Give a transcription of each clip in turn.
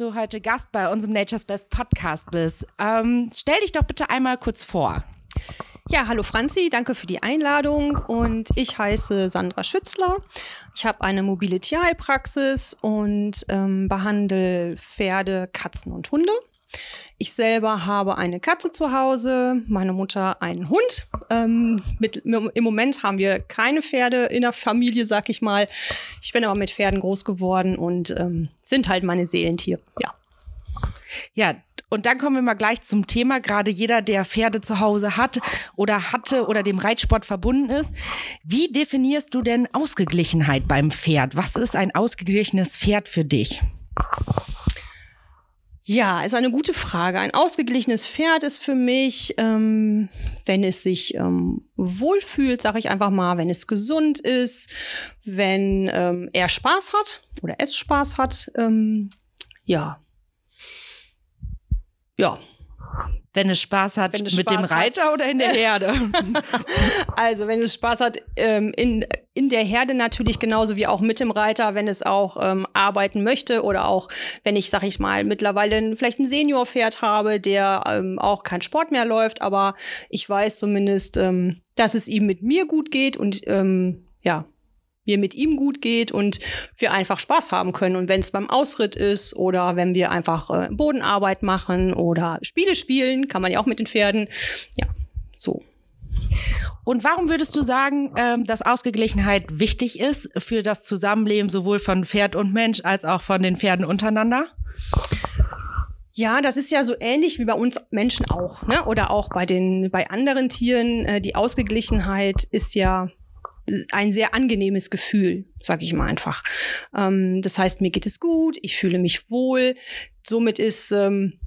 du heute Gast bei unserem Nature's Best Podcast bist. Ähm, stell dich doch bitte einmal kurz vor. Ja, hallo Franzi, danke für die Einladung und ich heiße Sandra Schützler. Ich habe eine mobile Tierheilpraxis und ähm, behandle Pferde, Katzen und Hunde. Ich selber habe eine Katze zu Hause, meine Mutter einen Hund. Ähm, mit, Im Moment haben wir keine Pferde in der Familie, sag ich mal. Ich bin aber mit Pferden groß geworden und ähm, sind halt meine Seelentiere, ja. Ja, und dann kommen wir mal gleich zum Thema. Gerade jeder, der Pferde zu Hause hat oder hatte oder dem Reitsport verbunden ist. Wie definierst du denn Ausgeglichenheit beim Pferd? Was ist ein ausgeglichenes Pferd für dich? Ja, ist eine gute Frage. Ein ausgeglichenes Pferd ist für mich, ähm, wenn es sich ähm, wohlfühlt, sage ich einfach mal, wenn es gesund ist, wenn ähm, er Spaß hat oder es Spaß hat. Ähm, ja. Ja, wenn es Spaß hat es mit Spaß dem Reiter hat. oder in der Herde? also wenn es Spaß hat ähm, in, in der Herde natürlich genauso wie auch mit dem Reiter, wenn es auch ähm, arbeiten möchte oder auch wenn ich, sag ich mal, mittlerweile vielleicht ein Seniorpferd habe, der ähm, auch kein Sport mehr läuft, aber ich weiß zumindest, ähm, dass es ihm mit mir gut geht und ähm, ja, mir mit ihm gut geht und wir einfach Spaß haben können. Und wenn es beim Ausritt ist oder wenn wir einfach äh, Bodenarbeit machen oder Spiele spielen, kann man ja auch mit den Pferden. Ja, so. Und warum würdest du sagen, ähm, dass Ausgeglichenheit wichtig ist für das Zusammenleben sowohl von Pferd und Mensch als auch von den Pferden untereinander? Ja, das ist ja so ähnlich wie bei uns Menschen auch, ne? Oder auch bei den bei anderen Tieren. Äh, die Ausgeglichenheit ist ja ein sehr angenehmes Gefühl, sag ich mal einfach. Ähm, das heißt, mir geht es gut, ich fühle mich wohl. Somit ist ähm,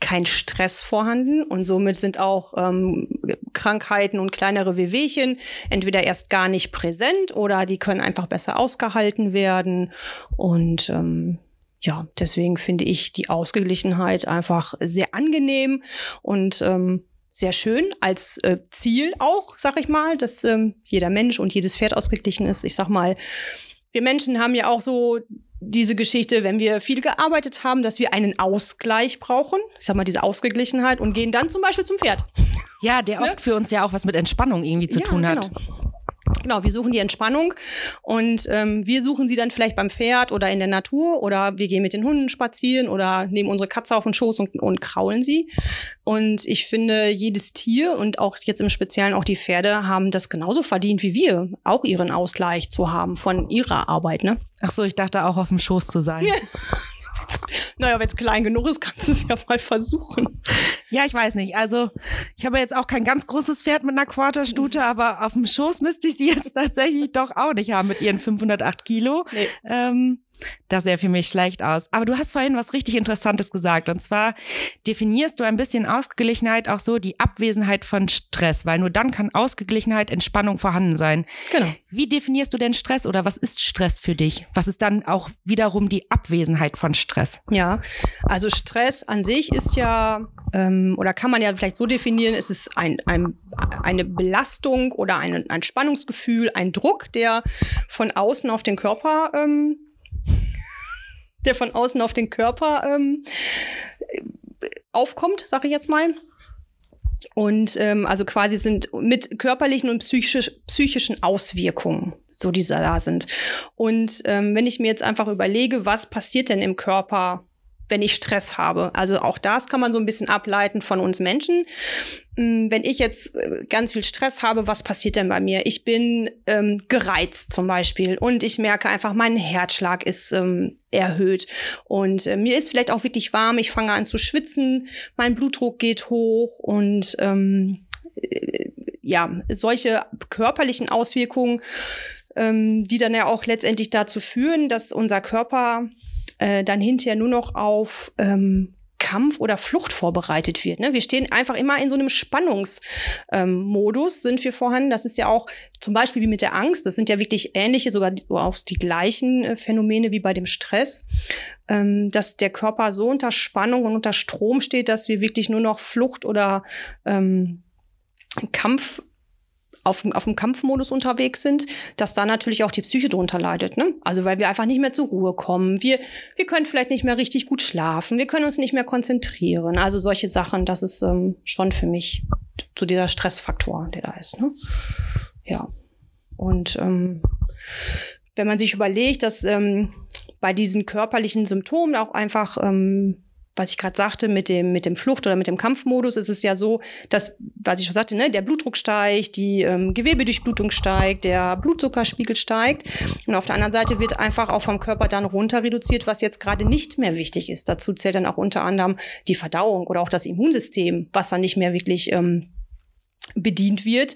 kein Stress vorhanden und somit sind auch ähm, Krankheiten und kleinere Wehwehchen entweder erst gar nicht präsent oder die können einfach besser ausgehalten werden. Und ähm, ja, deswegen finde ich die Ausgeglichenheit einfach sehr angenehm und ähm, sehr schön als äh, Ziel auch, sag ich mal, dass ähm, jeder Mensch und jedes Pferd ausgeglichen ist. Ich sag mal, wir Menschen haben ja auch so diese Geschichte, wenn wir viel gearbeitet haben, dass wir einen Ausgleich brauchen. Ich sag mal, diese Ausgeglichenheit und gehen dann zum Beispiel zum Pferd. Ja, der oft ne? für uns ja auch was mit Entspannung irgendwie zu ja, tun hat. Genau. Genau, wir suchen die Entspannung und ähm, wir suchen sie dann vielleicht beim Pferd oder in der Natur oder wir gehen mit den Hunden spazieren oder nehmen unsere Katze auf den Schoß und, und kraulen sie. Und ich finde, jedes Tier und auch jetzt im Speziellen auch die Pferde haben das genauso verdient wie wir, auch ihren Ausgleich zu haben von ihrer Arbeit. Ne? Ach so, ich dachte auch auf dem Schoß zu sein. naja, wenn es klein genug ist, kannst du es ja mal versuchen. Ja, ich weiß nicht. Also, ich habe jetzt auch kein ganz großes Pferd mit einer Quarterstute, aber auf dem Schoß müsste ich sie jetzt tatsächlich doch auch nicht haben mit ihren 508 Kilo. Nee. Ähm, das sähe für mich schlecht aus. Aber du hast vorhin was richtig Interessantes gesagt. Und zwar definierst du ein bisschen Ausgeglichenheit auch so die Abwesenheit von Stress, weil nur dann kann Ausgeglichenheit, Entspannung vorhanden sein. Genau. Wie definierst du denn Stress oder was ist Stress für dich? Was ist dann auch wiederum die Abwesenheit von Stress? Ja, also Stress an sich ist ja, ähm, oder kann man ja vielleicht so definieren, es ist ein, ein, eine Belastung oder ein, ein Spannungsgefühl, ein Druck, der von außen auf den Körper ähm, der von außen auf den Körper ähm, aufkommt, sage ich jetzt mal. Und ähm, also quasi sind mit körperlichen und psychisch, psychischen Auswirkungen, so die da sind. Und ähm, wenn ich mir jetzt einfach überlege, was passiert denn im Körper wenn ich Stress habe. Also auch das kann man so ein bisschen ableiten von uns Menschen. Mm, wenn ich jetzt äh, ganz viel Stress habe, was passiert denn bei mir? Ich bin ähm, gereizt zum Beispiel und ich merke einfach, mein Herzschlag ist ähm, erhöht und äh, mir ist vielleicht auch wirklich warm. Ich fange an zu schwitzen, mein Blutdruck geht hoch und ähm, äh, ja, solche körperlichen Auswirkungen, ähm, die dann ja auch letztendlich dazu führen, dass unser Körper äh, dann hinterher nur noch auf ähm, Kampf oder Flucht vorbereitet wird. Ne? Wir stehen einfach immer in so einem Spannungsmodus, ähm, sind wir vorhanden. Das ist ja auch zum Beispiel wie mit der Angst. Das sind ja wirklich ähnliche, sogar auch die gleichen äh, Phänomene wie bei dem Stress, ähm, dass der Körper so unter Spannung und unter Strom steht, dass wir wirklich nur noch Flucht oder ähm, Kampf auf, auf dem Kampfmodus unterwegs sind, dass da natürlich auch die Psyche drunter leidet. Ne? Also weil wir einfach nicht mehr zur Ruhe kommen. Wir, wir können vielleicht nicht mehr richtig gut schlafen. Wir können uns nicht mehr konzentrieren. Also solche Sachen, das ist ähm, schon für mich so dieser Stressfaktor, der da ist. Ne? Ja. Und ähm, wenn man sich überlegt, dass ähm, bei diesen körperlichen Symptomen auch einfach ähm, was ich gerade sagte, mit dem, mit dem Flucht- oder mit dem Kampfmodus ist es ja so, dass, was ich schon sagte, ne, der Blutdruck steigt, die ähm, Gewebedurchblutung steigt, der Blutzuckerspiegel steigt. Und auf der anderen Seite wird einfach auch vom Körper dann runter reduziert, was jetzt gerade nicht mehr wichtig ist. Dazu zählt dann auch unter anderem die Verdauung oder auch das Immunsystem, was dann nicht mehr wirklich ähm, bedient wird.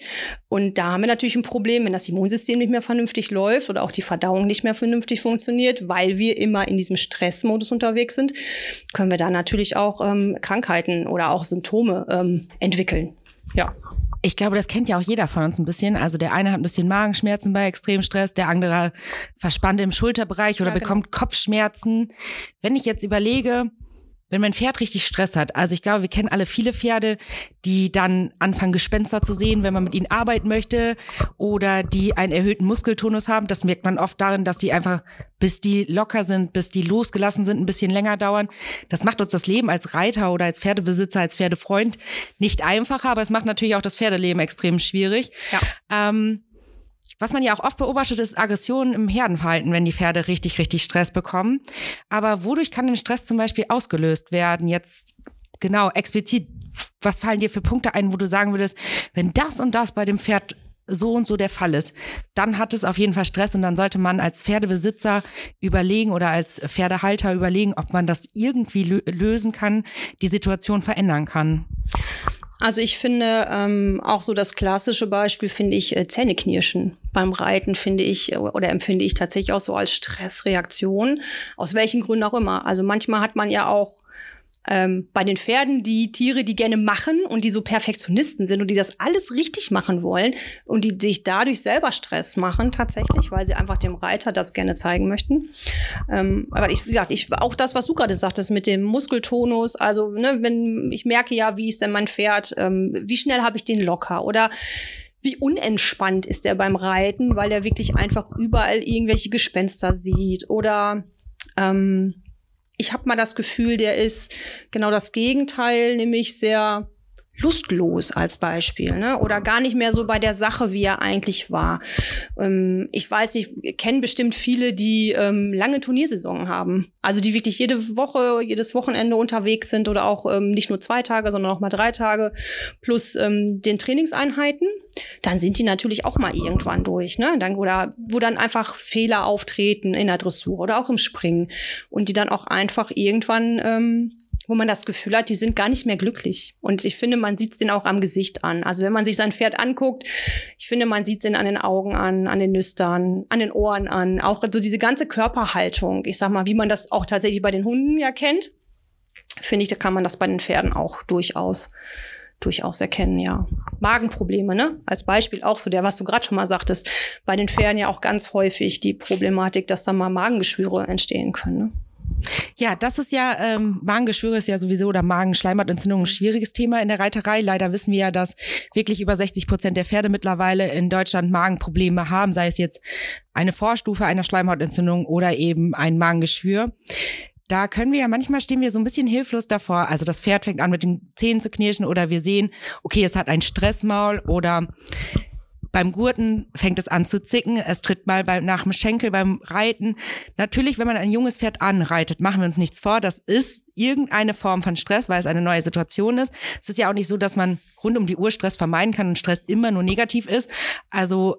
Und da haben wir natürlich ein Problem, wenn das Immunsystem nicht mehr vernünftig läuft oder auch die Verdauung nicht mehr vernünftig funktioniert, weil wir immer in diesem Stressmodus unterwegs sind, können wir da natürlich auch ähm, Krankheiten oder auch Symptome ähm, entwickeln. Ja. Ich glaube, das kennt ja auch jeder von uns ein bisschen. Also der eine hat ein bisschen Magenschmerzen bei Extremstress, der andere verspannt im Schulterbereich oder ja, genau. bekommt Kopfschmerzen. Wenn ich jetzt überlege, wenn mein Pferd richtig Stress hat, also ich glaube, wir kennen alle viele Pferde, die dann anfangen, Gespenster zu sehen, wenn man mit ihnen arbeiten möchte oder die einen erhöhten Muskeltonus haben. Das merkt man oft darin, dass die einfach, bis die locker sind, bis die losgelassen sind, ein bisschen länger dauern. Das macht uns das Leben als Reiter oder als Pferdebesitzer, als Pferdefreund nicht einfacher, aber es macht natürlich auch das Pferdeleben extrem schwierig. Ja. Ähm, was man ja auch oft beobachtet, ist Aggressionen im Herdenverhalten, wenn die Pferde richtig, richtig Stress bekommen. Aber wodurch kann denn Stress zum Beispiel ausgelöst werden? Jetzt genau explizit, was fallen dir für Punkte ein, wo du sagen würdest, wenn das und das bei dem Pferd so und so der Fall ist, dann hat es auf jeden Fall Stress und dann sollte man als Pferdebesitzer überlegen oder als Pferdehalter überlegen, ob man das irgendwie lösen kann, die Situation verändern kann. Also ich finde ähm, auch so das klassische Beispiel finde ich äh, Zähneknirschen beim Reiten finde ich oder empfinde ich tatsächlich auch so als Stressreaktion aus welchen Gründen auch immer. Also manchmal hat man ja auch ähm, bei den Pferden die Tiere, die gerne machen und die so Perfektionisten sind und die das alles richtig machen wollen und die sich dadurch selber Stress machen tatsächlich, weil sie einfach dem Reiter das gerne zeigen möchten. Ähm, aber ich, wie gesagt, ich, auch das, was du gerade sagtest mit dem Muskeltonus, also ne, wenn ich merke ja, wie ist denn mein Pferd, ähm, wie schnell habe ich den locker oder wie unentspannt ist er beim Reiten, weil er wirklich einfach überall irgendwelche Gespenster sieht oder ähm, ich habe mal das Gefühl, der ist genau das Gegenteil, nämlich sehr lustlos als Beispiel, ne? Oder gar nicht mehr so bei der Sache, wie er eigentlich war. Ähm, ich weiß, ich kenne bestimmt viele, die ähm, lange Turniersaison haben. Also die wirklich jede Woche, jedes Wochenende unterwegs sind oder auch ähm, nicht nur zwei Tage, sondern auch mal drei Tage plus ähm, den Trainingseinheiten. Dann sind die natürlich auch mal irgendwann durch, ne? Dann, oder wo dann einfach Fehler auftreten in der Dressur oder auch im Springen und die dann auch einfach irgendwann ähm, wo man das Gefühl hat, die sind gar nicht mehr glücklich. Und ich finde, man sieht es denen auch am Gesicht an. Also wenn man sich sein Pferd anguckt, ich finde, man sieht es ihnen an den Augen an, an den Nüstern, an den Ohren an. Auch so diese ganze Körperhaltung. Ich sag mal, wie man das auch tatsächlich bei den Hunden ja kennt, finde ich, da kann man das bei den Pferden auch durchaus durchaus erkennen, ja. Magenprobleme, ne? Als Beispiel auch so der, was du gerade schon mal sagtest, bei den Pferden ja auch ganz häufig die Problematik, dass da mal Magengeschwüre entstehen können. Ne? Ja, das ist ja, ähm, Magengeschwüre ist ja sowieso oder Magenschleimhautentzündung ein schwieriges Thema in der Reiterei. Leider wissen wir ja, dass wirklich über 60 Prozent der Pferde mittlerweile in Deutschland Magenprobleme haben, sei es jetzt eine Vorstufe einer Schleimhautentzündung oder eben ein Magengeschwür. Da können wir ja manchmal stehen wir so ein bisschen hilflos davor. Also das Pferd fängt an mit den Zähnen zu knirschen oder wir sehen, okay, es hat ein Stressmaul oder beim Gurten fängt es an zu zicken, es tritt mal beim, nach dem Schenkel beim Reiten. Natürlich, wenn man ein junges Pferd anreitet, machen wir uns nichts vor, das ist irgendeine Form von Stress, weil es eine neue Situation ist. Es ist ja auch nicht so, dass man rund um die Uhr Stress vermeiden kann und Stress immer nur negativ ist. Also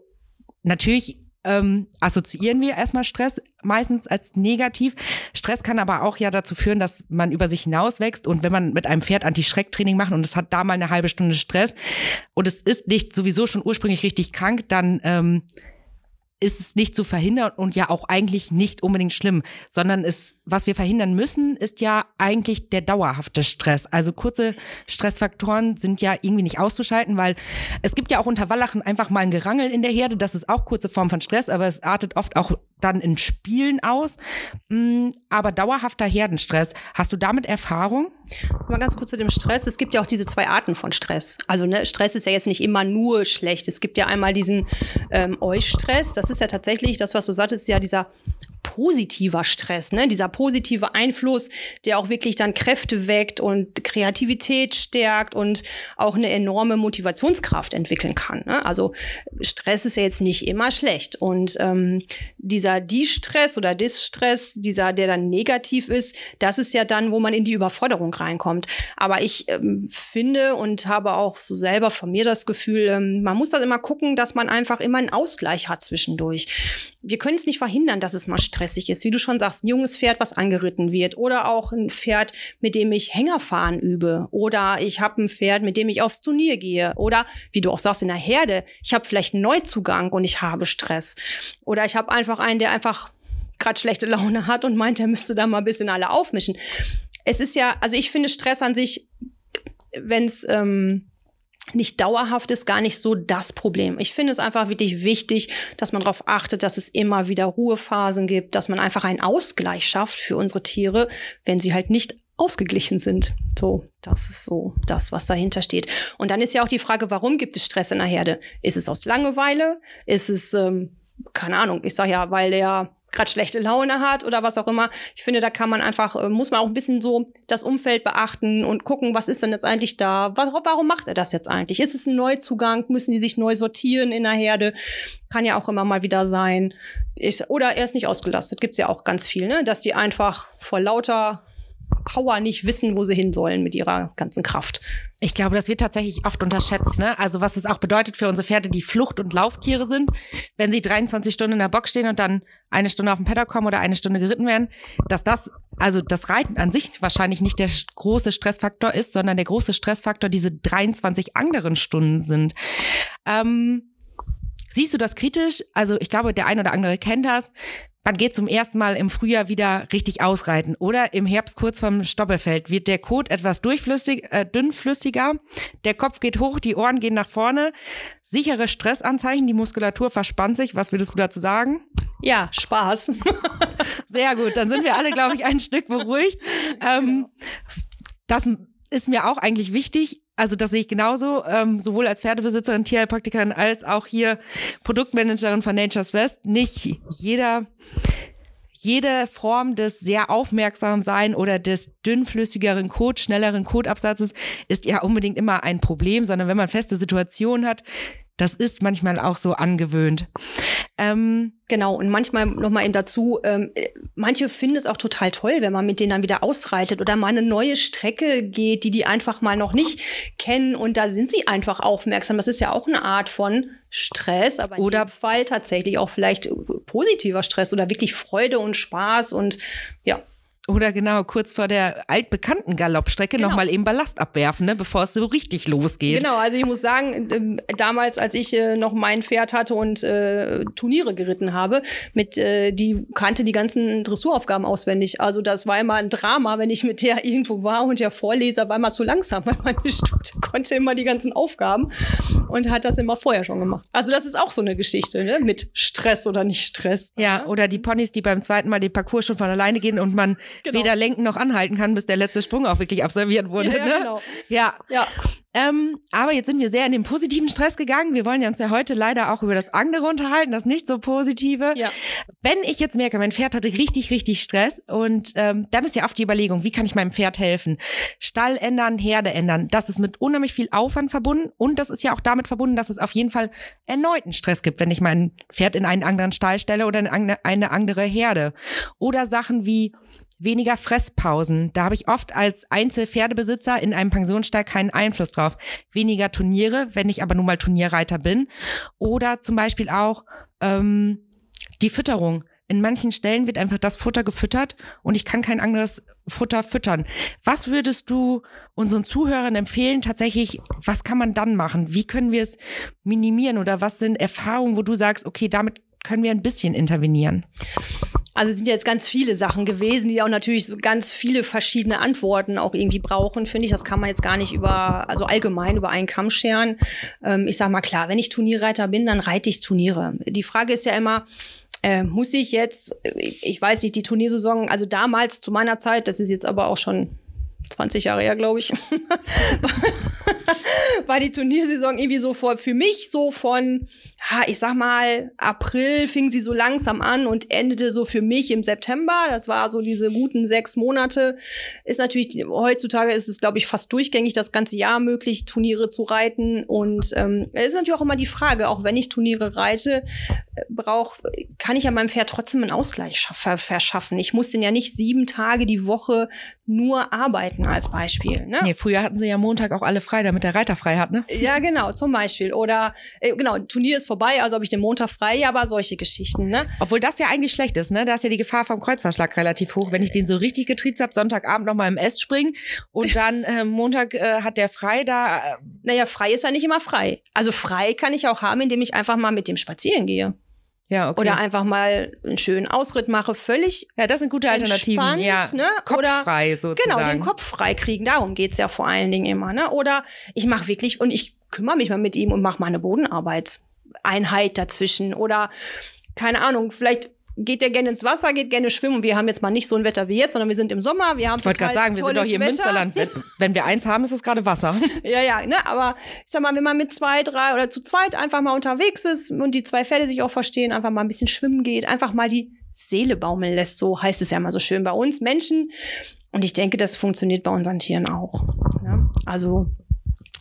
natürlich ähm, assoziieren wir erstmal Stress meistens als negativ. Stress kann aber auch ja dazu führen, dass man über sich hinauswächst und wenn man mit einem Pferd Anti-Schreck-Training macht und es hat da mal eine halbe Stunde Stress und es ist nicht sowieso schon ursprünglich richtig krank, dann ähm, ist es nicht zu verhindern und ja auch eigentlich nicht unbedingt schlimm, sondern es, was wir verhindern müssen, ist ja eigentlich der dauerhafte Stress. Also kurze Stressfaktoren sind ja irgendwie nicht auszuschalten, weil es gibt ja auch unter Wallachen einfach mal ein Gerangel in der Herde, das ist auch kurze Form von Stress, aber es artet oft auch dann in Spielen aus. Mm, aber dauerhafter Herdenstress, hast du damit Erfahrung? Mal ganz kurz zu dem Stress. Es gibt ja auch diese zwei Arten von Stress. Also ne, Stress ist ja jetzt nicht immer nur schlecht. Es gibt ja einmal diesen ähm, Eustress. Das ist ja tatsächlich das, was du sagtest, ja dieser positiver Stress, ne? dieser positive Einfluss, der auch wirklich dann Kräfte weckt und Kreativität stärkt und auch eine enorme Motivationskraft entwickeln kann. Ne? Also Stress ist ja jetzt nicht immer schlecht. Und ähm, dieser Die-Stress oder Dis-Stress, dieser, der dann negativ ist, das ist ja dann, wo man in die Überforderung reinkommt. Aber ich ähm, finde und habe auch so selber von mir das Gefühl, ähm, man muss das immer gucken, dass man einfach immer einen Ausgleich hat zwischendurch. Wir können es nicht verhindern, dass es mal stressig ist. Wie du schon sagst, ein junges Pferd, was angeritten wird. Oder auch ein Pferd, mit dem ich Hängerfahren übe. Oder ich habe ein Pferd, mit dem ich aufs Turnier gehe. Oder, wie du auch sagst, in der Herde, ich habe vielleicht einen Neuzugang und ich habe Stress. Oder ich habe einfach einen, der einfach gerade schlechte Laune hat und meint, er müsste da mal ein bisschen alle aufmischen. Es ist ja, also ich finde Stress an sich, wenn es ähm, nicht dauerhaft ist gar nicht so das Problem. Ich finde es einfach wirklich wichtig, dass man darauf achtet, dass es immer wieder Ruhephasen gibt, dass man einfach einen Ausgleich schafft für unsere Tiere, wenn sie halt nicht ausgeglichen sind. So, das ist so das, was dahinter steht. Und dann ist ja auch die Frage, warum gibt es Stress in der Herde? Ist es aus Langeweile? Ist es, ähm, keine Ahnung, ich sage ja, weil der gerade schlechte Laune hat oder was auch immer. Ich finde, da kann man einfach, äh, muss man auch ein bisschen so das Umfeld beachten und gucken, was ist denn jetzt eigentlich da? Warum macht er das jetzt eigentlich? Ist es ein Neuzugang? Müssen die sich neu sortieren in der Herde? Kann ja auch immer mal wieder sein. Ist, oder er ist nicht ausgelastet. Gibt's ja auch ganz viel, ne? Dass die einfach vor lauter Power nicht wissen, wo sie hin sollen mit ihrer ganzen Kraft. Ich glaube, das wird tatsächlich oft unterschätzt. Ne? Also was es auch bedeutet für unsere Pferde, die Flucht- und Lauftiere sind, wenn sie 23 Stunden in der Box stehen und dann eine Stunde auf den Paddock kommen oder eine Stunde geritten werden, dass das, also das Reiten an sich wahrscheinlich nicht der große Stressfaktor ist, sondern der große Stressfaktor diese 23 anderen Stunden sind. Ähm, Siehst du das kritisch? Also ich glaube, der eine oder andere kennt das man geht zum ersten Mal im Frühjahr wieder richtig ausreiten oder im Herbst kurz vorm Stoppelfeld wird der Kot etwas durchflüssig, äh, dünnflüssiger, der Kopf geht hoch, die Ohren gehen nach vorne, sichere Stressanzeichen, die Muskulatur verspannt sich. Was würdest du dazu sagen? Ja, Spaß. Sehr gut, dann sind wir alle, glaube ich, ein Stück beruhigt. Ähm, das ist mir auch eigentlich wichtig. Also das sehe ich genauso, ähm, sowohl als Pferdebesitzerin, Tierheilpraktikerin als auch hier Produktmanagerin von Nature's West. Nicht jeder jede Form des sehr aufmerksam sein oder des dünnflüssigeren Code, schnelleren Codeabsatzes ist ja unbedingt immer ein Problem, sondern wenn man feste Situationen hat, das ist manchmal auch so angewöhnt. Ähm, genau, und manchmal nochmal eben dazu, ähm, manche finden es auch total toll, wenn man mit denen dann wieder ausreitet oder mal eine neue Strecke geht, die die einfach mal noch nicht kennen und da sind sie einfach aufmerksam. Das ist ja auch eine Art von Stress, aber in oder dem Fall tatsächlich auch vielleicht positiver Stress oder wirklich Freude und Spaß und ja. Oder genau, kurz vor der altbekannten Galoppstrecke genau. nochmal eben Ballast abwerfen, ne, bevor es so richtig losgeht. Genau, also ich muss sagen, äh, damals, als ich äh, noch mein Pferd hatte und äh, Turniere geritten habe, mit äh, die kannte die ganzen Dressuraufgaben auswendig. Also das war immer ein Drama, wenn ich mit der irgendwo war und der Vorleser war immer zu langsam, weil meine Stute konnte immer die ganzen Aufgaben und hat das immer vorher schon gemacht. Also das ist auch so eine Geschichte, ne? mit Stress oder nicht Stress. Ja, oder die Ponys, die beim zweiten Mal den Parcours schon von alleine gehen und man genau. weder lenken noch anhalten kann, bis der letzte Sprung auch wirklich absolviert wurde. Ja, ne? genau. Ja. ja. Ähm, aber jetzt sind wir sehr in den positiven Stress gegangen. Wir wollen ja uns ja heute leider auch über das andere unterhalten, das nicht so positive. Ja. Wenn ich jetzt merke, mein Pferd hatte richtig, richtig Stress und ähm, dann ist ja oft die Überlegung, wie kann ich meinem Pferd helfen? Stall ändern, Herde ändern. Das ist mit unheimlich viel Aufwand verbunden und das ist ja auch damit verbunden, dass es auf jeden Fall erneuten Stress gibt, wenn ich mein Pferd in einen anderen Stall stelle oder in eine andere Herde. Oder Sachen wie weniger Fresspausen. Da habe ich oft als Einzelpferdebesitzer in einem Pensionsstall keinen Einfluss drauf. Weniger Turniere, wenn ich aber nun mal Turnierreiter bin. Oder zum Beispiel auch ähm, die Fütterung. In manchen Stellen wird einfach das Futter gefüttert und ich kann kein anderes Futter füttern. Was würdest du unseren Zuhörern empfehlen? Tatsächlich, was kann man dann machen? Wie können wir es minimieren oder was sind Erfahrungen, wo du sagst, okay, damit können wir ein bisschen intervenieren? Also es sind jetzt ganz viele Sachen gewesen, die auch natürlich so ganz viele verschiedene Antworten auch irgendwie brauchen, finde ich. Das kann man jetzt gar nicht über, also allgemein über einen Kamm scheren. Ähm, ich sag mal klar, wenn ich Turnierreiter bin, dann reite ich Turniere. Die Frage ist ja immer, äh, muss ich jetzt, ich weiß nicht, die Turniersaison, also damals zu meiner Zeit, das ist jetzt aber auch schon 20 Jahre her, glaube ich, war die Turniersaison irgendwie so vor, für mich so von, ich sag mal, April fing sie so langsam an und endete so für mich im September. Das war so diese guten sechs Monate. Ist natürlich, heutzutage ist es, glaube ich, fast durchgängig das ganze Jahr möglich, Turniere zu reiten. Und ähm, ist natürlich auch immer die Frage, auch wenn ich Turniere reite, brauch, kann ich ja meinem Pferd trotzdem einen Ausgleich verschaffen. Ich muss den ja nicht sieben Tage die Woche nur arbeiten als Beispiel. Ne? Nee, früher hatten sie ja Montag auch alle frei, damit der Reiter frei hat, ne? Ja, genau, zum Beispiel. Oder äh, genau, Turnier ist vorbei, also habe ich den Montag frei, aber solche Geschichten, ne? Obwohl das ja eigentlich schlecht ist, ne? Da ist ja die Gefahr vom Kreuzverschlag relativ hoch. Wenn ich den so richtig getriezt habe, Sonntagabend nochmal im S springen und dann äh, Montag äh, hat der frei da. Äh, naja, frei ist ja nicht immer frei. Also frei kann ich auch haben, indem ich einfach mal mit dem spazieren gehe. Ja, okay. Oder einfach mal einen schönen Ausritt mache, völlig. Ja, das sind gute Alternativen. Ja, ne? Kopffrei sozusagen. Genau, den Kopf frei kriegen. Darum geht's ja vor allen Dingen immer. Ne? Oder ich mache wirklich, und ich kümmere mich mal mit ihm und mache mal eine Bodenarbeitseinheit dazwischen. Oder keine Ahnung, vielleicht geht der gerne ins Wasser, geht gerne schwimmen. Wir haben jetzt mal nicht so ein Wetter wie jetzt, sondern wir sind im Sommer. Wir haben ich wollte gerade sagen, wir sind doch hier im Münsterland. Wenn, wenn, wir eins haben, ist es gerade Wasser. ja, ja, ne, aber ich sag mal, wenn man mit zwei, drei oder zu zweit einfach mal unterwegs ist und die zwei Pferde sich auch verstehen, einfach mal ein bisschen schwimmen geht, einfach mal die Seele baumeln lässt, so heißt es ja mal so schön bei uns Menschen. Und ich denke, das funktioniert bei unseren Tieren auch. Ne? Also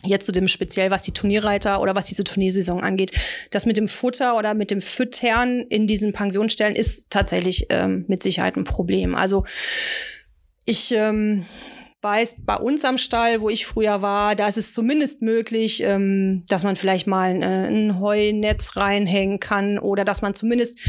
Jetzt zu dem speziell, was die Turnierreiter oder was diese Turniersaison angeht. Das mit dem Futter oder mit dem Füttern in diesen Pensionsstellen ist tatsächlich ähm, mit Sicherheit ein Problem. Also ich ähm, weiß, bei uns am Stall, wo ich früher war, da ist es zumindest möglich, ähm, dass man vielleicht mal äh, ein Heunetz reinhängen kann oder dass man zumindest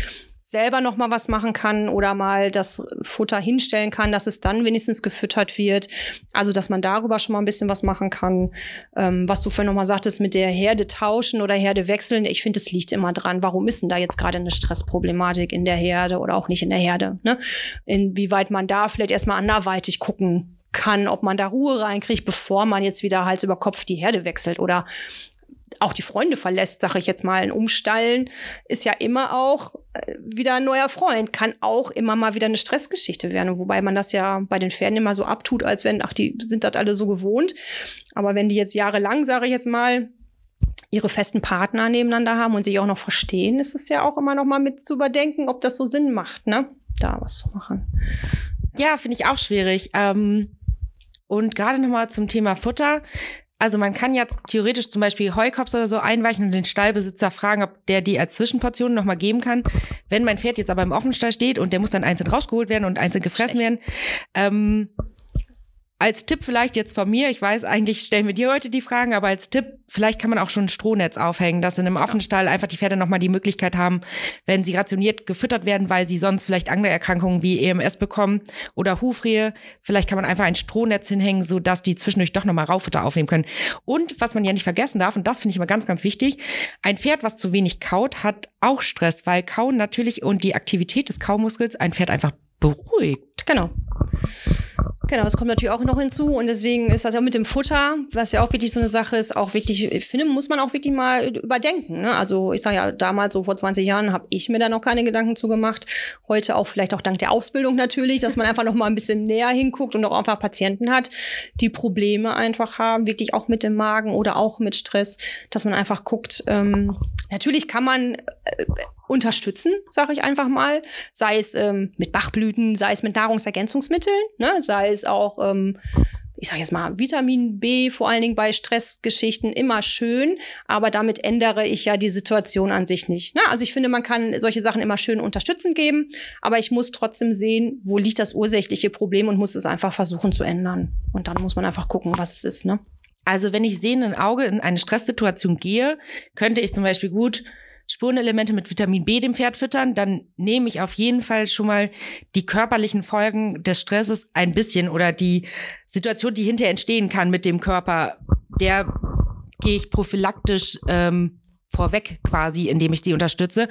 selber noch mal was machen kann oder mal das Futter hinstellen kann, dass es dann wenigstens gefüttert wird. Also, dass man darüber schon mal ein bisschen was machen kann. Ähm, was du vorhin noch mal sagtest, mit der Herde tauschen oder Herde wechseln. Ich finde, es liegt immer dran. Warum ist denn da jetzt gerade eine Stressproblematik in der Herde oder auch nicht in der Herde? Ne? Inwieweit man da vielleicht erstmal anderweitig gucken kann, ob man da Ruhe reinkriegt, bevor man jetzt wieder Hals über Kopf die Herde wechselt oder auch die Freunde verlässt, sage ich jetzt mal. Ein Umstallen ist ja immer auch äh, wieder ein neuer Freund, kann auch immer mal wieder eine Stressgeschichte werden. Wobei man das ja bei den Pferden immer so abtut, als wenn, ach, die sind das alle so gewohnt. Aber wenn die jetzt jahrelang, sage ich jetzt mal, ihre festen Partner nebeneinander haben und sich auch noch verstehen, ist es ja auch immer noch mal mit zu überdenken, ob das so Sinn macht, ne? Da was zu machen. Ja, finde ich auch schwierig. Ähm und gerade nochmal zum Thema Futter. Also man kann jetzt theoretisch zum Beispiel Heukops oder so einweichen und den Stallbesitzer fragen, ob der die als Zwischenportion nochmal geben kann. Wenn mein Pferd jetzt aber im Offenstall steht und der muss dann einzeln rausgeholt werden und einzeln gefressen Schlecht. werden, ähm, als Tipp vielleicht jetzt von mir, ich weiß, eigentlich stellen wir dir heute die Fragen, aber als Tipp, vielleicht kann man auch schon ein Strohnetz aufhängen, dass in einem Offenstall einfach die Pferde nochmal die Möglichkeit haben, wenn sie rationiert gefüttert werden, weil sie sonst vielleicht andere Erkrankungen wie EMS bekommen oder Hufrehe, vielleicht kann man einfach ein Strohnetz hinhängen, so dass die zwischendurch doch nochmal Rauffutter aufnehmen können. Und was man ja nicht vergessen darf, und das finde ich immer ganz, ganz wichtig, ein Pferd, was zu wenig kaut, hat auch Stress, weil Kauen natürlich und die Aktivität des Kaumuskels ein Pferd einfach beruhigt. Genau. Genau, das kommt natürlich auch noch hinzu und deswegen ist das ja mit dem Futter, was ja auch wirklich so eine Sache ist, auch wirklich, ich finde, muss man auch wirklich mal überdenken. Ne? Also ich sage ja, damals so vor 20 Jahren habe ich mir da noch keine Gedanken zu gemacht. Heute auch vielleicht auch dank der Ausbildung natürlich, dass man einfach noch mal ein bisschen näher hinguckt und auch einfach Patienten hat, die Probleme einfach haben, wirklich auch mit dem Magen oder auch mit Stress, dass man einfach guckt. Ähm, natürlich kann man äh, unterstützen, sage ich einfach mal. Sei es ähm, mit Bachblüten, sei es mit Nahrungsergänzungsmitteln, ne? sei es auch, ähm, ich sage jetzt mal, Vitamin B, vor allen Dingen bei Stressgeschichten, immer schön, aber damit ändere ich ja die Situation an sich nicht. Ne? Also ich finde, man kann solche Sachen immer schön unterstützend geben, aber ich muss trotzdem sehen, wo liegt das ursächliche Problem und muss es einfach versuchen zu ändern. Und dann muss man einfach gucken, was es ist. Ne? Also wenn ich sehenden Auge in eine Stresssituation gehe, könnte ich zum Beispiel gut Spurenelemente mit Vitamin B dem Pferd füttern, dann nehme ich auf jeden Fall schon mal die körperlichen Folgen des Stresses ein bisschen oder die Situation, die hinterher entstehen kann mit dem Körper, der gehe ich prophylaktisch ähm, vorweg quasi, indem ich sie unterstütze.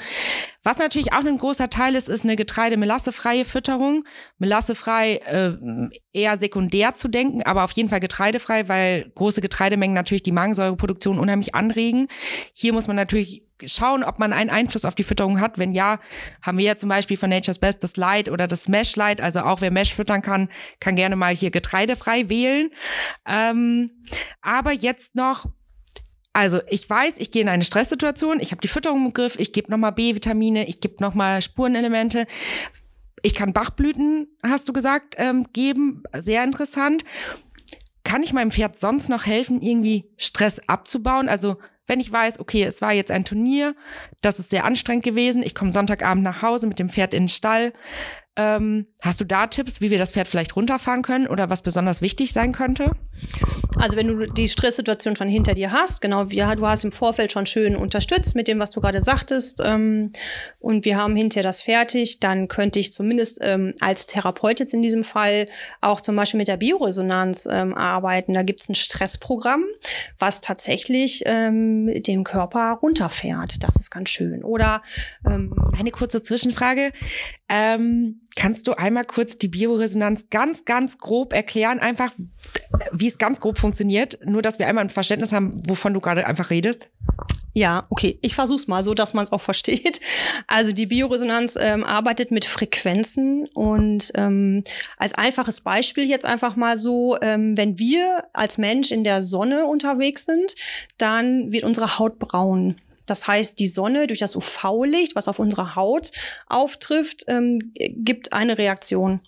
Was natürlich auch ein großer Teil ist, ist eine getreidemelassefreie Fütterung. Melassefrei äh, eher sekundär zu denken, aber auf jeden Fall getreidefrei, weil große Getreidemengen natürlich die Magensäureproduktion unheimlich anregen. Hier muss man natürlich schauen, ob man einen Einfluss auf die Fütterung hat. Wenn ja, haben wir ja zum Beispiel von Nature's Best das Light oder das Mesh Light. Also auch wer Mesh füttern kann, kann gerne mal hier getreidefrei wählen. Ähm, aber jetzt noch also ich weiß, ich gehe in eine Stresssituation, ich habe die Fütterung im Griff, ich gebe nochmal B-Vitamine, ich gebe nochmal Spurenelemente. Ich kann Bachblüten, hast du gesagt, ähm, geben. Sehr interessant. Kann ich meinem Pferd sonst noch helfen, irgendwie Stress abzubauen? Also wenn ich weiß, okay, es war jetzt ein Turnier, das ist sehr anstrengend gewesen, ich komme Sonntagabend nach Hause mit dem Pferd in den Stall, ähm, hast du da Tipps, wie wir das Pferd vielleicht runterfahren können oder was besonders wichtig sein könnte? Also wenn du die Stresssituation schon hinter dir hast, genau, wir, du hast im Vorfeld schon schön unterstützt mit dem, was du gerade sagtest ähm, und wir haben hinterher das fertig, dann könnte ich zumindest ähm, als Therapeut jetzt in diesem Fall auch zum Beispiel mit der Bioresonanz ähm, arbeiten. Da gibt es ein Stressprogramm, was tatsächlich ähm, dem Körper runterfährt. Das ist ganz schön. Oder ähm, eine kurze Zwischenfrage. Ähm, kannst du einmal kurz die Bioresonanz ganz, ganz grob erklären? Einfach, wie es ganz grob funktioniert, nur dass wir einmal ein Verständnis haben, wovon du gerade einfach redest. Ja, okay. Ich versuch's mal so, dass man es auch versteht. Also die Bioresonanz ähm, arbeitet mit Frequenzen und ähm, als einfaches Beispiel jetzt einfach mal so, ähm, wenn wir als Mensch in der Sonne unterwegs sind, dann wird unsere Haut braun. Das heißt, die Sonne durch das UV-Licht, was auf unserer Haut auftrifft, ähm, gibt eine Reaktion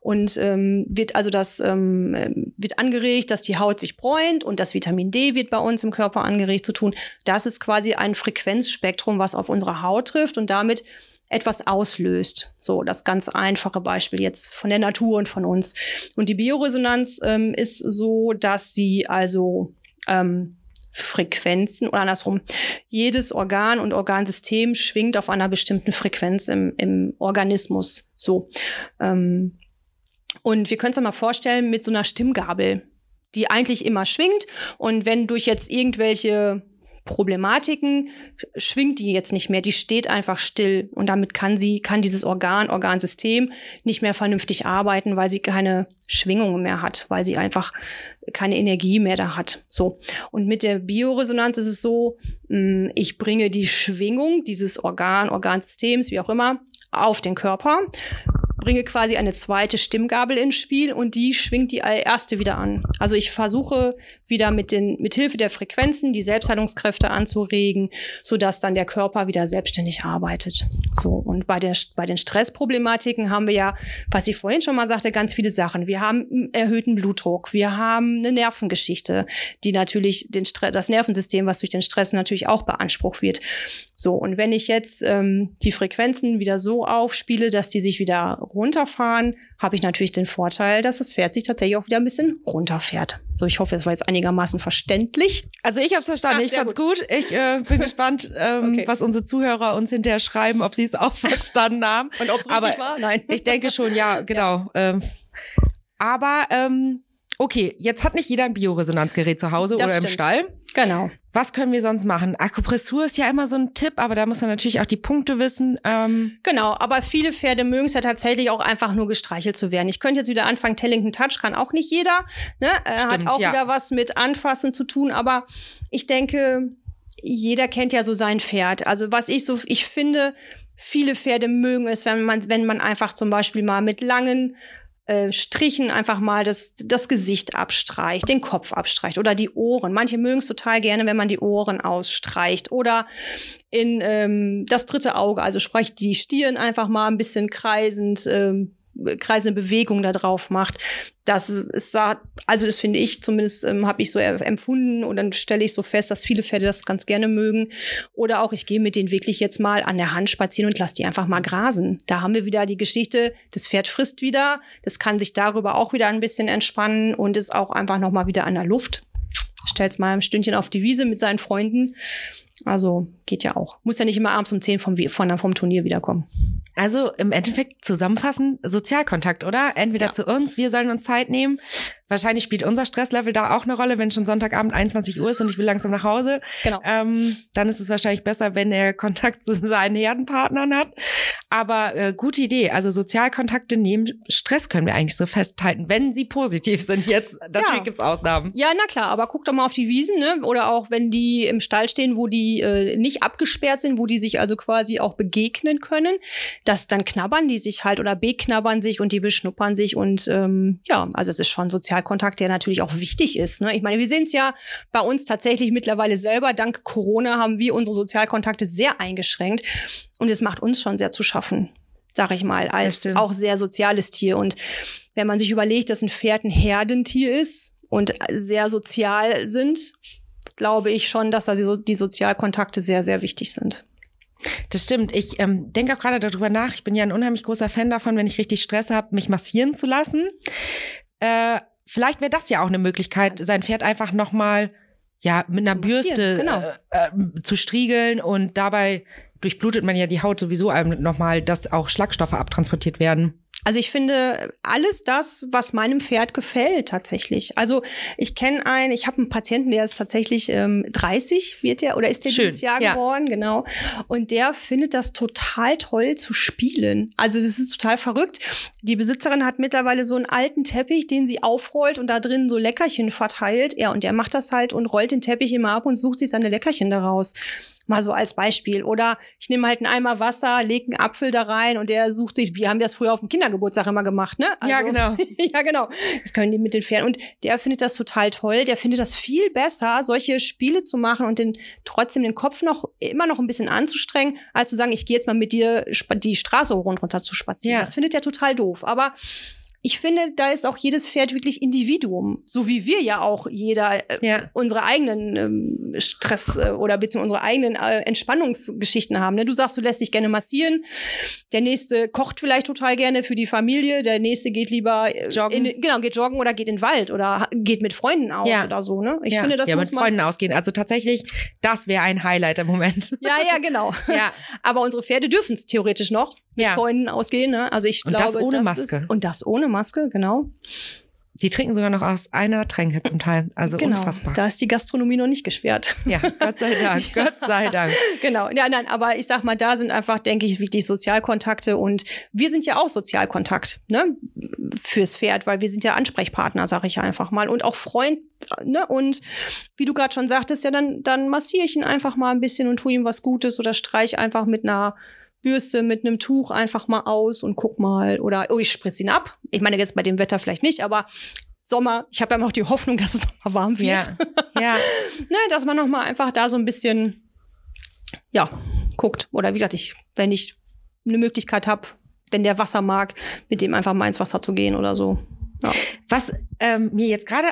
und ähm, wird also das ähm, wird angeregt, dass die Haut sich bräunt und das Vitamin D wird bei uns im Körper angeregt zu tun. Das ist quasi ein Frequenzspektrum, was auf unsere Haut trifft und damit etwas auslöst. So, das ganz einfache Beispiel jetzt von der Natur und von uns. Und die Bioresonanz ähm, ist so, dass sie also ähm, Frequenzen oder andersrum. Jedes Organ und Organsystem schwingt auf einer bestimmten Frequenz im, im Organismus. So. Ähm, und wir können es mal vorstellen mit so einer Stimmgabel, die eigentlich immer schwingt. Und wenn durch jetzt irgendwelche Problematiken schwingt die jetzt nicht mehr, die steht einfach still und damit kann sie, kann dieses Organ, Organsystem nicht mehr vernünftig arbeiten, weil sie keine Schwingungen mehr hat, weil sie einfach keine Energie mehr da hat. So. Und mit der Bioresonanz ist es so, mm, ich bringe die Schwingung dieses Organ, Organsystems, wie auch immer, auf den Körper bringe quasi eine zweite Stimmgabel ins Spiel und die schwingt die erste wieder an. Also ich versuche wieder mit den mit Hilfe der Frequenzen die Selbstheilungskräfte anzuregen, so dass dann der Körper wieder selbstständig arbeitet. So und bei der bei den Stressproblematiken haben wir ja, was ich vorhin schon mal sagte, ganz viele Sachen. Wir haben erhöhten Blutdruck, wir haben eine Nervengeschichte, die natürlich den Stress, das Nervensystem, was durch den Stress natürlich auch beansprucht wird. So, und wenn ich jetzt ähm, die Frequenzen wieder so aufspiele, dass die sich wieder runterfahren, habe ich natürlich den Vorteil, dass das Pferd sich tatsächlich auch wieder ein bisschen runterfährt. So, ich hoffe, es war jetzt einigermaßen verständlich. Also ich habe es verstanden, ah, ich fand's gut. gut. Ich äh, bin gespannt, ähm, okay. was unsere Zuhörer uns hinterher schreiben, ob sie es auch verstanden haben. Und ob es richtig war? Nein. Ich denke schon, ja, genau. Ja. Ähm, aber ähm, Okay, jetzt hat nicht jeder ein Bioresonanzgerät zu Hause das oder stimmt. im Stall. Genau. Was können wir sonst machen? Akupressur ist ja immer so ein Tipp, aber da muss man natürlich auch die Punkte wissen. Ähm genau, aber viele Pferde mögen es ja tatsächlich auch einfach nur gestreichelt zu werden. Ich könnte jetzt wieder anfangen, Tellington Touch kann auch nicht jeder. Ne? Äh, Stimmt, hat auch ja. wieder was mit Anfassen zu tun, aber ich denke, jeder kennt ja so sein Pferd. Also was ich so, ich finde, viele Pferde mögen es, wenn man, wenn man einfach zum Beispiel mal mit langen äh, Strichen einfach mal das, das Gesicht abstreicht, den Kopf abstreicht oder die Ohren. Manche mögen es total gerne, wenn man die Ohren ausstreicht oder in ähm, das dritte Auge, also sprich die Stirn einfach mal ein bisschen kreisend ähm, kreisende Bewegung da drauf macht. Das ist, also das finde ich zumindest, ähm, habe ich so empfunden und dann stelle ich so fest, dass viele Pferde das ganz gerne mögen. Oder auch, ich gehe mit denen wirklich jetzt mal an der Hand spazieren und lasse die einfach mal grasen. Da haben wir wieder die Geschichte, das Pferd frisst wieder, das kann sich darüber auch wieder ein bisschen entspannen und ist auch einfach nochmal wieder an der Luft. Stellt mal ein Stündchen auf die Wiese mit seinen Freunden Also geht ja auch. Muss ja nicht immer abends um 10 vom, von, vom Turnier wiederkommen. Also im Endeffekt zusammenfassen, Sozialkontakt, oder? Entweder ja. zu uns, wir sollen uns Zeit nehmen. Wahrscheinlich spielt unser Stresslevel da auch eine Rolle, wenn schon Sonntagabend 21 Uhr ist und ich will langsam nach Hause. Genau. Ähm, dann ist es wahrscheinlich besser, wenn er Kontakt zu seinen Herdenpartnern hat. Aber äh, gute Idee. Also Sozialkontakte nehmen Stress können wir eigentlich so festhalten, wenn sie positiv sind. Jetzt natürlich ja. gibt's Ausnahmen. Ja, na klar, aber guck doch mal auf die Wiesen, ne? Oder auch wenn die im Stall stehen, wo die äh, nicht abgesperrt sind, wo die sich also quasi auch begegnen können, dass dann knabbern die sich halt oder beknabbern sich und die beschnuppern sich und ähm, ja, also es ist schon Sozialkontakt, der natürlich auch wichtig ist. Ne? Ich meine, wir sehen es ja bei uns tatsächlich mittlerweile selber. Dank Corona haben wir unsere Sozialkontakte sehr eingeschränkt und es macht uns schon sehr zu schaffen, sag ich mal, als auch sehr soziales Tier. Und wenn man sich überlegt, dass ein Pferd ein Herdentier ist und sehr sozial sind, glaube ich schon, dass da die, Sozialkontakte sehr, sehr wichtig sind. Das stimmt. Ich ähm, denke auch gerade darüber nach. Ich bin ja ein unheimlich großer Fan davon, wenn ich richtig Stress habe, mich massieren zu lassen. Äh, vielleicht wäre das ja auch eine Möglichkeit, sein Pferd einfach nochmal ja, mit einer Bürste genau. äh, äh, zu striegeln und dabei durchblutet man ja die Haut sowieso nochmal, dass auch Schlagstoffe abtransportiert werden. Also ich finde alles das, was meinem Pferd gefällt tatsächlich. Also ich kenne einen, ich habe einen Patienten, der ist tatsächlich ähm, 30, wird der oder ist der Schön, dieses Jahr ja. geworden, genau. Und der findet das total toll zu spielen. Also das ist total verrückt. Die Besitzerin hat mittlerweile so einen alten Teppich, den sie aufrollt und da drin so Leckerchen verteilt. Ja, und der macht das halt und rollt den Teppich immer ab und sucht sich seine Leckerchen daraus. Mal so als Beispiel. Oder ich nehme halt einen Eimer Wasser, lege einen Apfel da rein und der sucht sich, wir haben das früher auf dem Kindergeburtstag immer gemacht, ne? Also, ja, genau. ja, genau. Das können die mit den Pferden. Und der findet das total toll. Der findet das viel besser, solche Spiele zu machen und den, trotzdem den Kopf noch immer noch ein bisschen anzustrengen, als zu sagen, ich gehe jetzt mal mit dir die Straße runter zu spazieren. Ja. Das findet er total doof. Aber ich finde, da ist auch jedes Pferd wirklich Individuum, so wie wir ja auch jeder äh, ja. unsere eigenen ähm, Stress äh, oder beziehungsweise unsere eigenen äh, Entspannungsgeschichten haben. Ne? Du sagst, du lässt dich gerne massieren, der nächste kocht vielleicht total gerne für die Familie, der nächste geht lieber äh, joggen, in, genau geht joggen oder geht in den Wald oder geht mit Freunden aus ja. oder so. Ne? Ich ja. finde, das ja, muss mit Freunden ausgehen. Also tatsächlich, das wäre ein Highlight im Moment. Ja, ja, genau. ja. Aber unsere Pferde dürfen es theoretisch noch mit ja. Freunden ausgehen. Ne? Also ich und glaube, das ohne das Maske. Ist, und das ohne Maske, genau. Die trinken sogar noch aus einer Tränke zum Teil. Also genau, unfassbar. Da ist die Gastronomie noch nicht gesperrt. Ja, Gott sei Dank, Gott sei Dank. genau. Ja, nein, aber ich sag mal, da sind einfach, denke ich, wichtig Sozialkontakte und wir sind ja auch Sozialkontakt, ne? Fürs Pferd, weil wir sind ja Ansprechpartner, sag ich einfach mal. Und auch Freund, ne? Und wie du gerade schon sagtest, ja, dann, dann massiere ich ihn einfach mal ein bisschen und tue ihm was Gutes oder streich einfach mit einer Bürste mit einem Tuch einfach mal aus und guck mal. Oder, oh, ich spritze ihn ab. Ich meine jetzt bei dem Wetter vielleicht nicht, aber Sommer, ich habe ja noch die Hoffnung, dass es noch mal warm wird. Ja. ja. ne, dass man noch mal einfach da so ein bisschen, ja, guckt. Oder wie gesagt, ich, wenn ich eine Möglichkeit habe, wenn der Wasser mag, mit dem einfach mal ins Wasser zu gehen oder so. Ja. Was ähm, mir jetzt gerade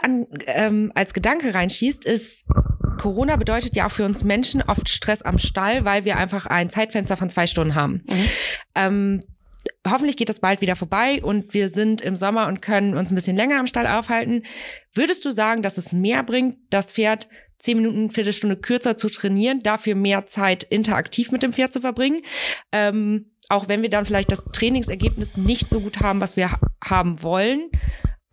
ähm, als Gedanke reinschießt, ist, Corona bedeutet ja auch für uns Menschen oft Stress am Stall, weil wir einfach ein Zeitfenster von zwei Stunden haben. Mhm. Ähm, hoffentlich geht das bald wieder vorbei und wir sind im Sommer und können uns ein bisschen länger am Stall aufhalten. Würdest du sagen, dass es mehr bringt, das Pferd zehn Minuten, Viertelstunde kürzer zu trainieren, dafür mehr Zeit interaktiv mit dem Pferd zu verbringen? Ähm, auch wenn wir dann vielleicht das Trainingsergebnis nicht so gut haben, was wir ha haben wollen,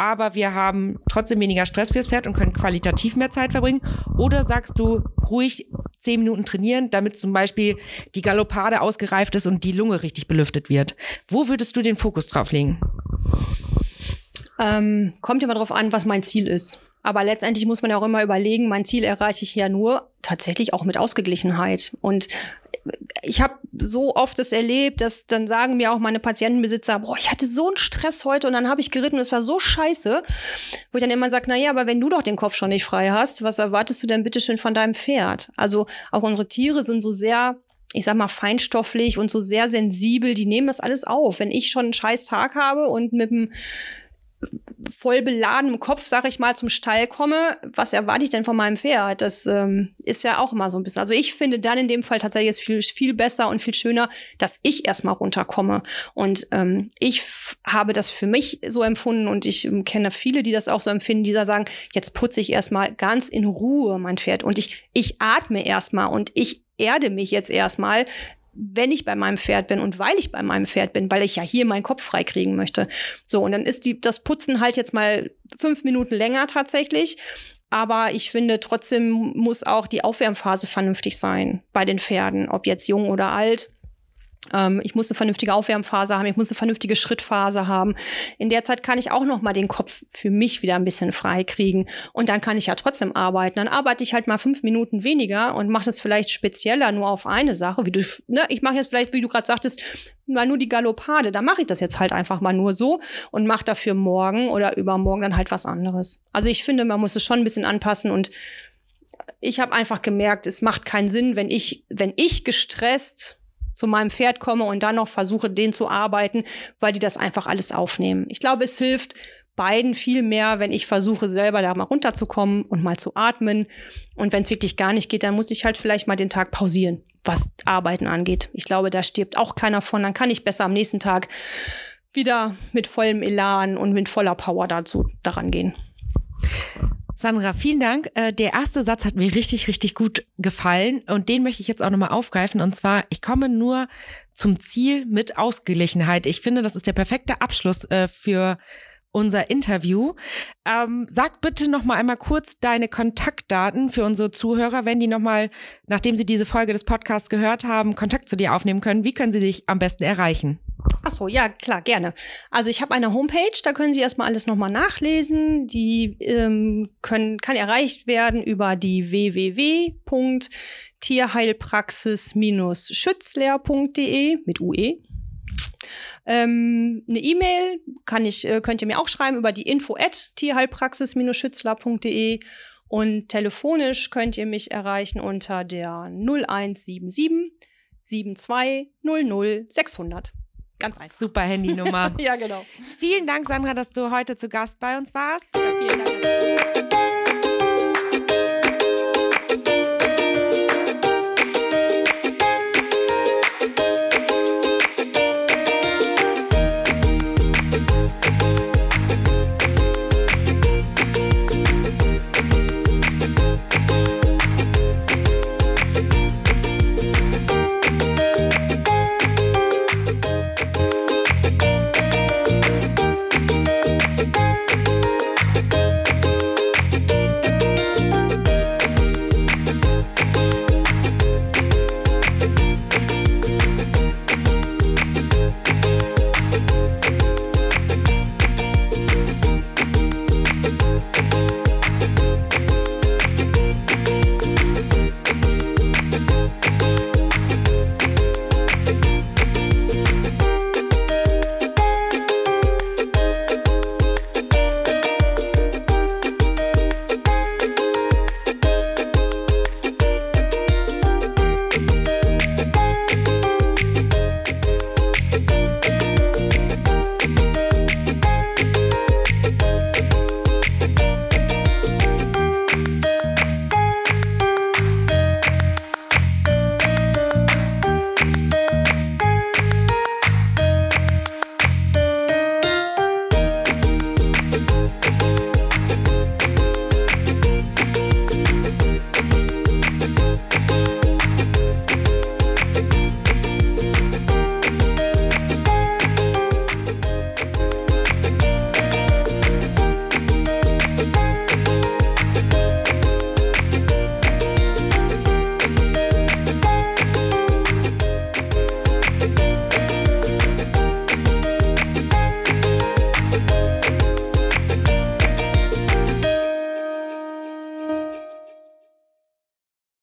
aber wir haben trotzdem weniger Stress fürs Pferd und können qualitativ mehr Zeit verbringen? Oder sagst du, ruhig zehn Minuten trainieren, damit zum Beispiel die Galoppade ausgereift ist und die Lunge richtig belüftet wird? Wo würdest du den Fokus drauf legen? Ähm, kommt immer darauf an, was mein Ziel ist. Aber letztendlich muss man ja auch immer überlegen, mein Ziel erreiche ich ja nur tatsächlich auch mit Ausgeglichenheit. Und ich habe so oft das erlebt, dass dann sagen mir auch meine Patientenbesitzer, boah, ich hatte so einen Stress heute und dann habe ich geritten und es war so scheiße, wo ich dann immer sage, na ja, aber wenn du doch den Kopf schon nicht frei hast, was erwartest du denn bitte schön von deinem Pferd? Also auch unsere Tiere sind so sehr ich sag mal, feinstofflich und so sehr sensibel, die nehmen das alles auf. Wenn ich schon einen scheiß Tag habe und mit dem voll beladenem Kopf, sag ich mal, zum Stall komme, was erwarte ich denn von meinem Pferd? Das ähm, ist ja auch immer so ein bisschen. Also ich finde dann in dem Fall tatsächlich ist viel, viel besser und viel schöner, dass ich erstmal runterkomme. Und ähm, ich habe das für mich so empfunden und ich ähm, kenne viele, die das auch so empfinden, die da sagen, jetzt putze ich erstmal ganz in Ruhe mein Pferd und ich, ich atme erstmal und ich erde mich jetzt erstmal wenn ich bei meinem Pferd bin und weil ich bei meinem Pferd bin, weil ich ja hier meinen Kopf frei kriegen möchte. So, und dann ist die, das Putzen halt jetzt mal fünf Minuten länger tatsächlich. Aber ich finde, trotzdem muss auch die Aufwärmphase vernünftig sein bei den Pferden, ob jetzt jung oder alt. Ähm, ich muss eine vernünftige Aufwärmphase haben, ich muss eine vernünftige Schrittphase haben. In der Zeit kann ich auch noch mal den Kopf für mich wieder ein bisschen frei kriegen und dann kann ich ja trotzdem arbeiten. Dann arbeite ich halt mal fünf Minuten weniger und mache das vielleicht spezieller nur auf eine Sache. Wie du, ne, ich mache jetzt vielleicht, wie du gerade sagtest, mal nur die Galoppade. Da mache ich das jetzt halt einfach mal nur so und mache dafür morgen oder übermorgen dann halt was anderes. Also ich finde, man muss es schon ein bisschen anpassen und ich habe einfach gemerkt, es macht keinen Sinn, wenn ich, wenn ich gestresst zu meinem Pferd komme und dann noch versuche, den zu arbeiten, weil die das einfach alles aufnehmen. Ich glaube, es hilft beiden viel mehr, wenn ich versuche, selber da mal runterzukommen und mal zu atmen. Und wenn es wirklich gar nicht geht, dann muss ich halt vielleicht mal den Tag pausieren, was Arbeiten angeht. Ich glaube, da stirbt auch keiner von. Dann kann ich besser am nächsten Tag wieder mit vollem Elan und mit voller Power dazu daran gehen. Sandra, vielen Dank. Äh, der erste Satz hat mir richtig, richtig gut gefallen und den möchte ich jetzt auch nochmal aufgreifen. Und zwar, ich komme nur zum Ziel mit Ausgeglichenheit. Ich finde, das ist der perfekte Abschluss äh, für unser Interview. Ähm, sag bitte noch mal einmal kurz deine Kontaktdaten für unsere Zuhörer, wenn die noch mal, nachdem sie diese Folge des Podcasts gehört haben, Kontakt zu dir aufnehmen können. Wie können sie dich am besten erreichen? Ach so, ja, klar, gerne. Also ich habe eine Homepage, da können Sie erstmal alles nochmal nachlesen. Die ähm, können, kann erreicht werden über die www.tierheilpraxis-schützler.de mit UE. Ähm, eine E-Mail kann ich, äh, könnt ihr mir auch schreiben über die info at tierheilpraxis-schützler.de und telefonisch könnt ihr mich erreichen unter der 0177 7200 600. Ganz einfach. Super Handynummer. ja, genau. Vielen Dank, Sandra, dass du heute zu Gast bei uns warst. Ja, vielen Dank.